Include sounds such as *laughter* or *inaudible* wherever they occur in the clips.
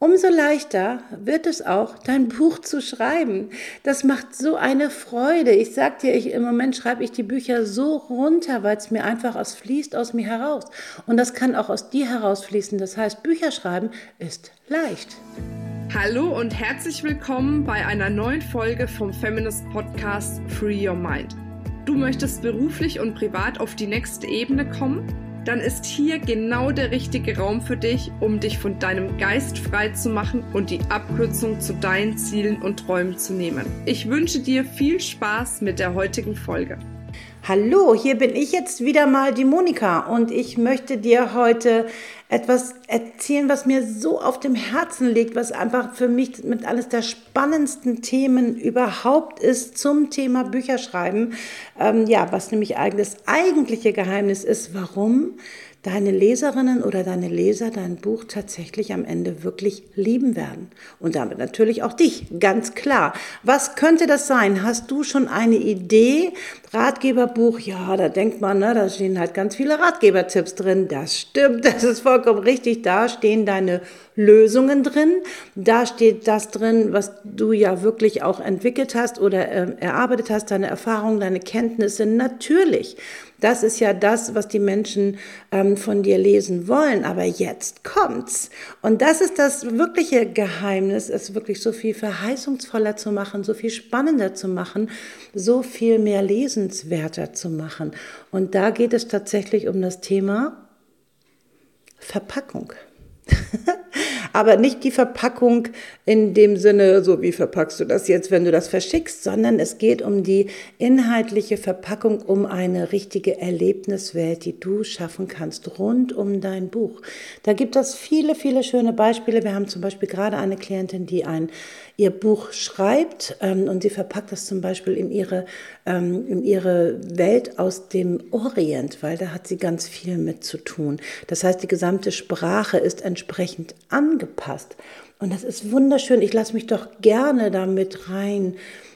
umso leichter wird es auch, dein Buch zu schreiben. Das macht so eine Freude. Ich sag dir, ich, im Moment schreibe ich die Bücher so runter, weil es mir einfach aus fließt aus mir heraus. Und das kann auch aus dir herausfließen. Das heißt, Bücher schreiben ist leicht. Hallo und herzlich willkommen bei einer neuen Folge vom Feminist Podcast Free Your Mind. Du möchtest beruflich und privat auf die nächste Ebene kommen? Dann ist hier genau der richtige Raum für dich, um dich von deinem Geist frei zu machen und die Abkürzung zu deinen Zielen und Träumen zu nehmen. Ich wünsche dir viel Spaß mit der heutigen Folge. Hallo, hier bin ich jetzt wieder mal die Monika und ich möchte dir heute etwas erzählen, was mir so auf dem Herzen liegt, was einfach für mich mit eines der spannendsten Themen überhaupt ist zum Thema Bücherschreiben. Ähm, ja, was nämlich eigentlich das eigentliche Geheimnis ist, warum deine Leserinnen oder deine Leser dein Buch tatsächlich am Ende wirklich lieben werden. Und damit natürlich auch dich, ganz klar. Was könnte das sein? Hast du schon eine Idee? Ratgeberbuch, ja, da denkt man, ne, da stehen halt ganz viele Ratgebertipps drin. Das stimmt, *laughs* das ist vollkommen richtig. Da stehen deine Lösungen drin. Da steht das drin, was du ja wirklich auch entwickelt hast oder äh, erarbeitet hast, deine Erfahrungen, deine Kenntnisse. Natürlich. Das ist ja das, was die Menschen ähm, von dir lesen wollen. Aber jetzt kommt's. Und das ist das wirkliche Geheimnis, es wirklich so viel verheißungsvoller zu machen, so viel spannender zu machen, so viel mehr lesenswerter zu machen. Und da geht es tatsächlich um das Thema Verpackung. *laughs* aber nicht die Verpackung in dem Sinne, so wie verpackst du das jetzt, wenn du das verschickst, sondern es geht um die inhaltliche Verpackung, um eine richtige Erlebniswelt, die du schaffen kannst rund um dein Buch. Da gibt es viele, viele schöne Beispiele. Wir haben zum Beispiel gerade eine Klientin, die ein ihr Buch schreibt ähm, und sie verpackt das zum Beispiel in ihre, ähm, ihre Welt aus dem Orient, weil da hat sie ganz viel mit zu tun. Das heißt, die gesamte Sprache ist entsprechend angepasst. Und das ist wunderschön. Ich lasse mich doch gerne damit rein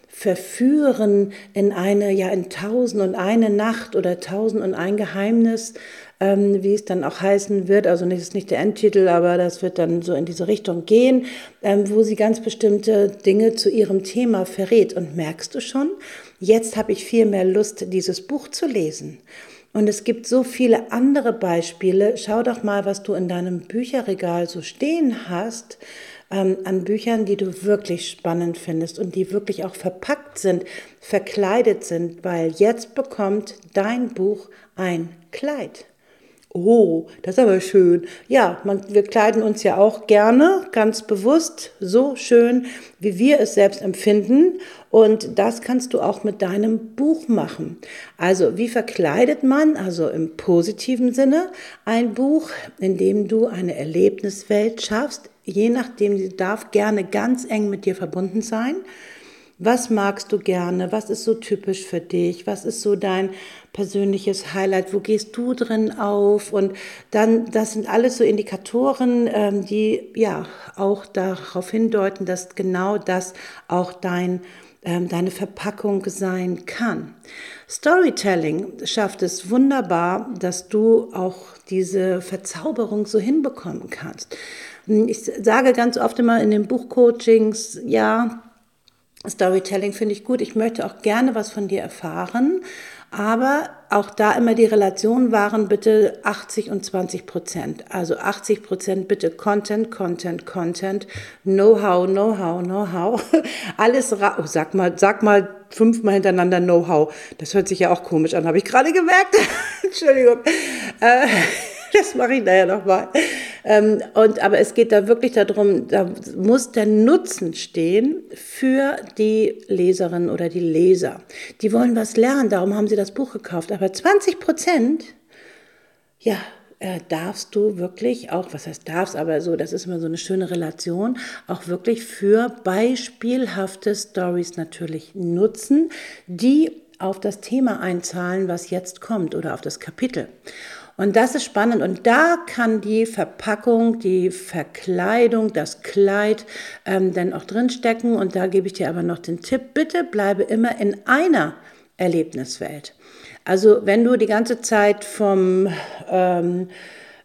verführen in eine, ja, in tausend und eine Nacht oder tausend und ein Geheimnis ähm, wie es dann auch heißen wird. Also das ist nicht der Endtitel, aber das wird dann so in diese Richtung gehen, ähm, wo sie ganz bestimmte Dinge zu ihrem Thema verrät. Und merkst du schon, jetzt habe ich viel mehr Lust, dieses Buch zu lesen. Und es gibt so viele andere Beispiele. Schau doch mal, was du in deinem Bücherregal so stehen hast ähm, an Büchern, die du wirklich spannend findest und die wirklich auch verpackt sind, verkleidet sind, weil jetzt bekommt dein Buch ein Kleid. Oh, das ist aber schön. Ja, man, wir kleiden uns ja auch gerne, ganz bewusst, so schön, wie wir es selbst empfinden. Und das kannst du auch mit deinem Buch machen. Also, wie verkleidet man, also im positiven Sinne, ein Buch, in dem du eine Erlebniswelt schaffst, je nachdem, die darf gerne ganz eng mit dir verbunden sein. Was magst du gerne? Was ist so typisch für dich? Was ist so dein persönliches Highlight? Wo gehst du drin auf? Und dann, das sind alles so Indikatoren, ähm, die ja auch darauf hindeuten, dass genau das auch dein ähm, deine Verpackung sein kann. Storytelling schafft es wunderbar, dass du auch diese Verzauberung so hinbekommen kannst. Ich sage ganz oft immer in den Buchcoachings, ja, Storytelling finde ich gut. Ich möchte auch gerne was von dir erfahren. Aber auch da immer die Relation waren bitte 80 und 20 Prozent. Also 80 Prozent bitte Content, Content, Content, Know-how, Know-how, Know-how. *laughs* Alles, ra oh, sag mal, sag mal fünfmal hintereinander Know-how. Das hört sich ja auch komisch an, habe ich gerade gemerkt. *laughs* Entschuldigung. Äh, *laughs* das mache ich nachher nochmal. Ähm, und, aber es geht da wirklich darum, da muss der Nutzen stehen für die Leserinnen oder die Leser. Die wollen was lernen, darum haben sie das Buch gekauft. Aber 20 Prozent, ja, äh, darfst du wirklich auch, was heißt darfst, aber so, das ist immer so eine schöne Relation, auch wirklich für beispielhafte Stories natürlich nutzen, die auf das Thema einzahlen, was jetzt kommt oder auf das Kapitel. Und das ist spannend. Und da kann die Verpackung, die Verkleidung, das Kleid ähm, dann auch drinstecken. Und da gebe ich dir aber noch den Tipp, bitte bleibe immer in einer Erlebniswelt. Also wenn du die ganze Zeit vom... Ähm,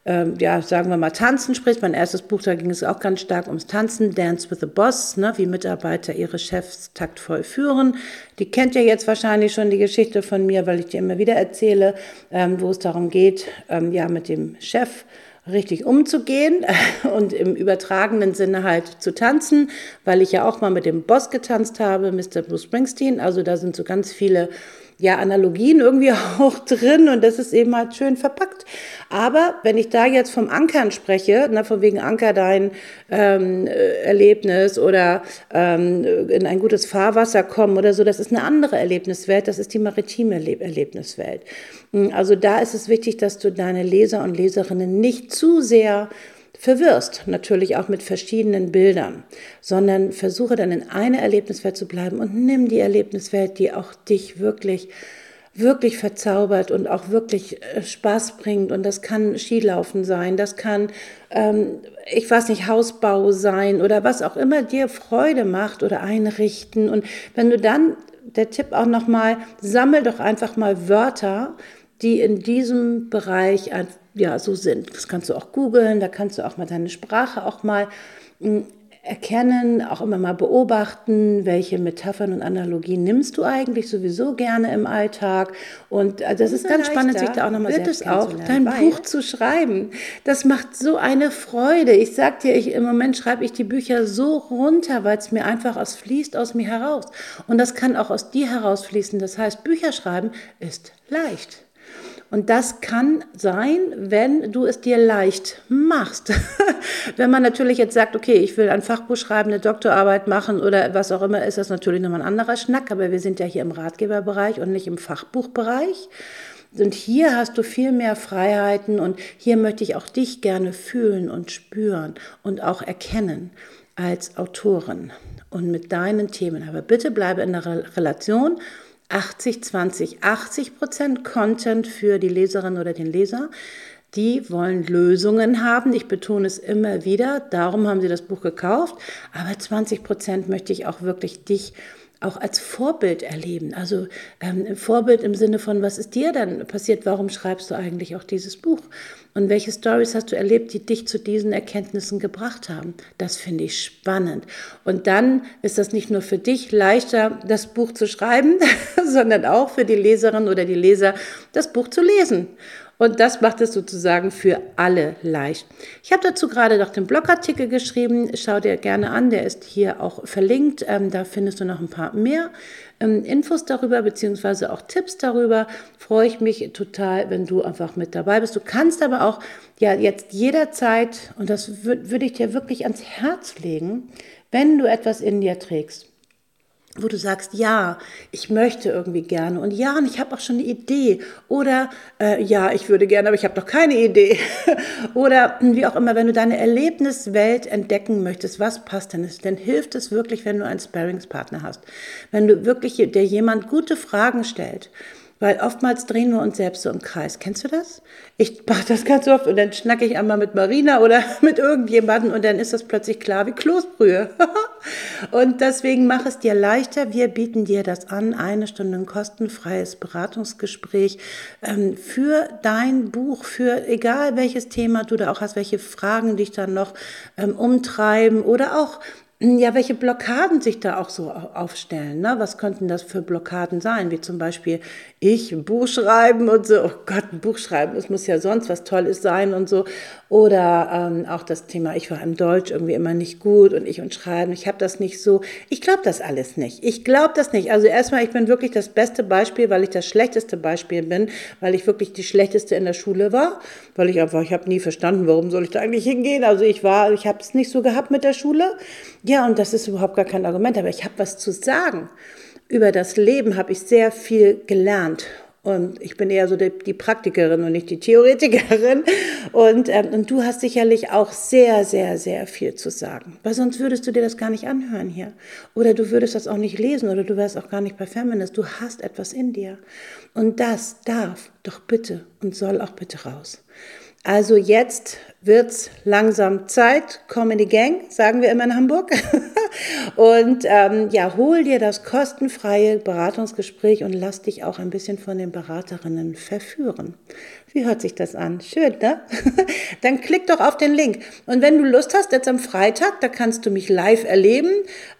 ähm, ja, sagen wir mal, Tanzen spricht. Mein erstes Buch, da ging es auch ganz stark ums Tanzen, Dance with the Boss, ne, wie Mitarbeiter ihre Chefs taktvoll führen. Die kennt ihr jetzt wahrscheinlich schon die Geschichte von mir, weil ich dir immer wieder erzähle, ähm, wo es darum geht, ähm, ja, mit dem Chef richtig umzugehen *laughs* und im übertragenen Sinne halt zu tanzen, weil ich ja auch mal mit dem Boss getanzt habe, Mr. Bruce Springsteen. Also da sind so ganz viele ja, Analogien irgendwie *laughs* auch drin und das ist eben halt schön verpackt. Aber wenn ich da jetzt vom Ankern spreche, na, von wegen Anker dein ähm, Erlebnis oder ähm, in ein gutes Fahrwasser kommen oder so, das ist eine andere Erlebniswelt, das ist die maritime Erlebniswelt. Hm, also da ist es wichtig, dass du deine Leser und Leserinnen nicht zu sehr verwirrst, natürlich auch mit verschiedenen Bildern, sondern versuche dann in einer Erlebniswelt zu bleiben und nimm die Erlebniswelt, die auch dich wirklich wirklich verzaubert und auch wirklich äh, Spaß bringt. Und das kann Skilaufen sein, das kann, ähm, ich weiß nicht, Hausbau sein oder was auch immer dir Freude macht oder einrichten. Und wenn du dann, der Tipp auch nochmal, sammel doch einfach mal Wörter, die in diesem Bereich ja so sind. Das kannst du auch googeln, da kannst du auch mal deine Sprache auch mal hm, erkennen, auch immer mal beobachten, welche Metaphern und Analogien nimmst du eigentlich sowieso gerne im Alltag. Und äh, das ist ganz spannend, sich da auch nochmal wird es auch, dein Buch zu schreiben. Das macht so eine Freude. Ich sag dir, ich, im Moment schreibe ich die Bücher so runter, weil es mir einfach aus fließt aus mir heraus. Und das kann auch aus dir herausfließen. Das heißt, Bücher schreiben ist leicht. Und das kann sein, wenn du es dir leicht machst. *laughs* wenn man natürlich jetzt sagt, okay, ich will ein Fachbuch schreiben, eine Doktorarbeit machen oder was auch immer, ist das natürlich nochmal ein anderer Schnack. Aber wir sind ja hier im Ratgeberbereich und nicht im Fachbuchbereich. Und hier hast du viel mehr Freiheiten und hier möchte ich auch dich gerne fühlen und spüren und auch erkennen als Autorin und mit deinen Themen. Aber bitte bleibe in der Relation 80, 20, 80 Prozent Content für die Leserin oder den Leser. Die wollen Lösungen haben. Ich betone es immer wieder. Darum haben sie das Buch gekauft. Aber 20 Prozent möchte ich auch wirklich dich auch als Vorbild erleben. Also ähm, Vorbild im Sinne von, was ist dir dann passiert? Warum schreibst du eigentlich auch dieses Buch? Und welche Stories hast du erlebt, die dich zu diesen Erkenntnissen gebracht haben? Das finde ich spannend. Und dann ist das nicht nur für dich leichter, das Buch zu schreiben, *laughs* sondern auch für die Leserin oder die Leser, das Buch zu lesen. Und das macht es sozusagen für alle leicht. Ich habe dazu gerade noch den Blogartikel geschrieben. Schau dir gerne an, der ist hier auch verlinkt. Ähm, da findest du noch ein paar mehr ähm, Infos darüber, beziehungsweise auch Tipps darüber. Freue ich mich total, wenn du einfach mit dabei bist. Du kannst aber auch ja jetzt jederzeit, und das würde ich dir wirklich ans Herz legen, wenn du etwas in dir trägst, wo du sagst, ja, ich möchte irgendwie gerne. Und ja, und ich habe auch schon eine Idee. Oder äh, ja, ich würde gerne, aber ich habe noch keine Idee. *laughs* Oder wie auch immer, wenn du deine Erlebniswelt entdecken möchtest, was passt denn, dann hilft es wirklich, wenn du einen Sparringspartner hast, wenn du wirklich der jemand gute Fragen stellt weil oftmals drehen wir uns selbst so im Kreis. Kennst du das? Ich mache das ganz oft und dann schnacke ich einmal mit Marina oder *laughs* mit irgendjemandem und dann ist das plötzlich klar wie Kloßbrühe. *laughs* und deswegen mach es dir leichter. Wir bieten dir das an, eine Stunde ein kostenfreies Beratungsgespräch ähm, für dein Buch, für egal welches Thema du da auch hast, welche Fragen dich dann noch ähm, umtreiben oder auch ja, welche Blockaden sich da auch so aufstellen. Ne? Was könnten das für Blockaden sein? Wie zum Beispiel ich ein Buch schreiben und so. Oh Gott, ein Buch schreiben, es muss ja sonst was Tolles sein und so. Oder ähm, auch das Thema, ich war im Deutsch irgendwie immer nicht gut und ich und Schreiben, ich habe das nicht so. Ich glaube das alles nicht. Ich glaube das nicht. Also erstmal, ich bin wirklich das beste Beispiel, weil ich das schlechteste Beispiel bin, weil ich wirklich die schlechteste in der Schule war, weil ich einfach, ich habe nie verstanden, warum soll ich da eigentlich hingehen. Also ich war, ich habe es nicht so gehabt mit der Schule. Ja, und das ist überhaupt gar kein Argument, aber ich habe was zu sagen. Über das Leben habe ich sehr viel gelernt. Und ich bin eher so die, die Praktikerin und nicht die Theoretikerin. Und, ähm, und du hast sicherlich auch sehr, sehr, sehr viel zu sagen. Weil sonst würdest du dir das gar nicht anhören hier. Oder du würdest das auch nicht lesen oder du wärst auch gar nicht bei Feminist. Du hast etwas in dir. Und das darf doch bitte und soll auch bitte raus. Also jetzt wird's langsam Zeit, komm in die Gang, sagen wir immer in Hamburg. *laughs* Und ähm, ja, hol dir das kostenfreie Beratungsgespräch und lass dich auch ein bisschen von den Beraterinnen verführen. Wie hört sich das an? Schön, ne? *laughs* Dann klick doch auf den Link. Und wenn du Lust hast, jetzt am Freitag, da kannst du mich live erleben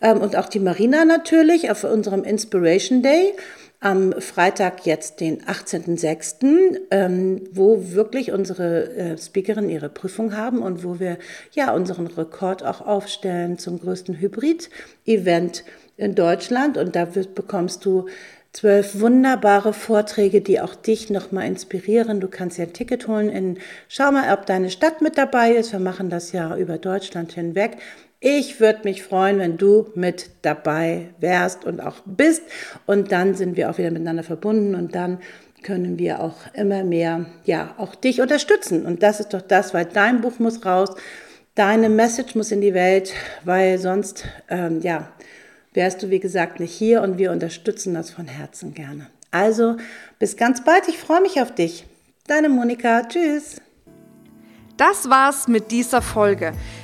ähm, und auch die Marina natürlich auf unserem Inspiration Day am Freitag jetzt den 18.06., ähm, wo wirklich unsere äh, Speakerinnen ihre Prüfung haben und wo wir ja unseren Rekord auch aufstellen zum größten Hybrid-Event in Deutschland. Und da bekommst du zwölf wunderbare Vorträge, die auch dich nochmal inspirieren. Du kannst ja ein Ticket holen in, schau mal, ob deine Stadt mit dabei ist. Wir machen das ja über Deutschland hinweg. Ich würde mich freuen, wenn du mit dabei wärst und auch bist. Und dann sind wir auch wieder miteinander verbunden und dann können wir auch immer mehr, ja, auch dich unterstützen. Und das ist doch das, weil dein Buch muss raus, deine Message muss in die Welt, weil sonst, ähm, ja, wärst du, wie gesagt, nicht hier und wir unterstützen das von Herzen gerne. Also, bis ganz bald. Ich freue mich auf dich. Deine Monika. Tschüss. Das war's mit dieser Folge.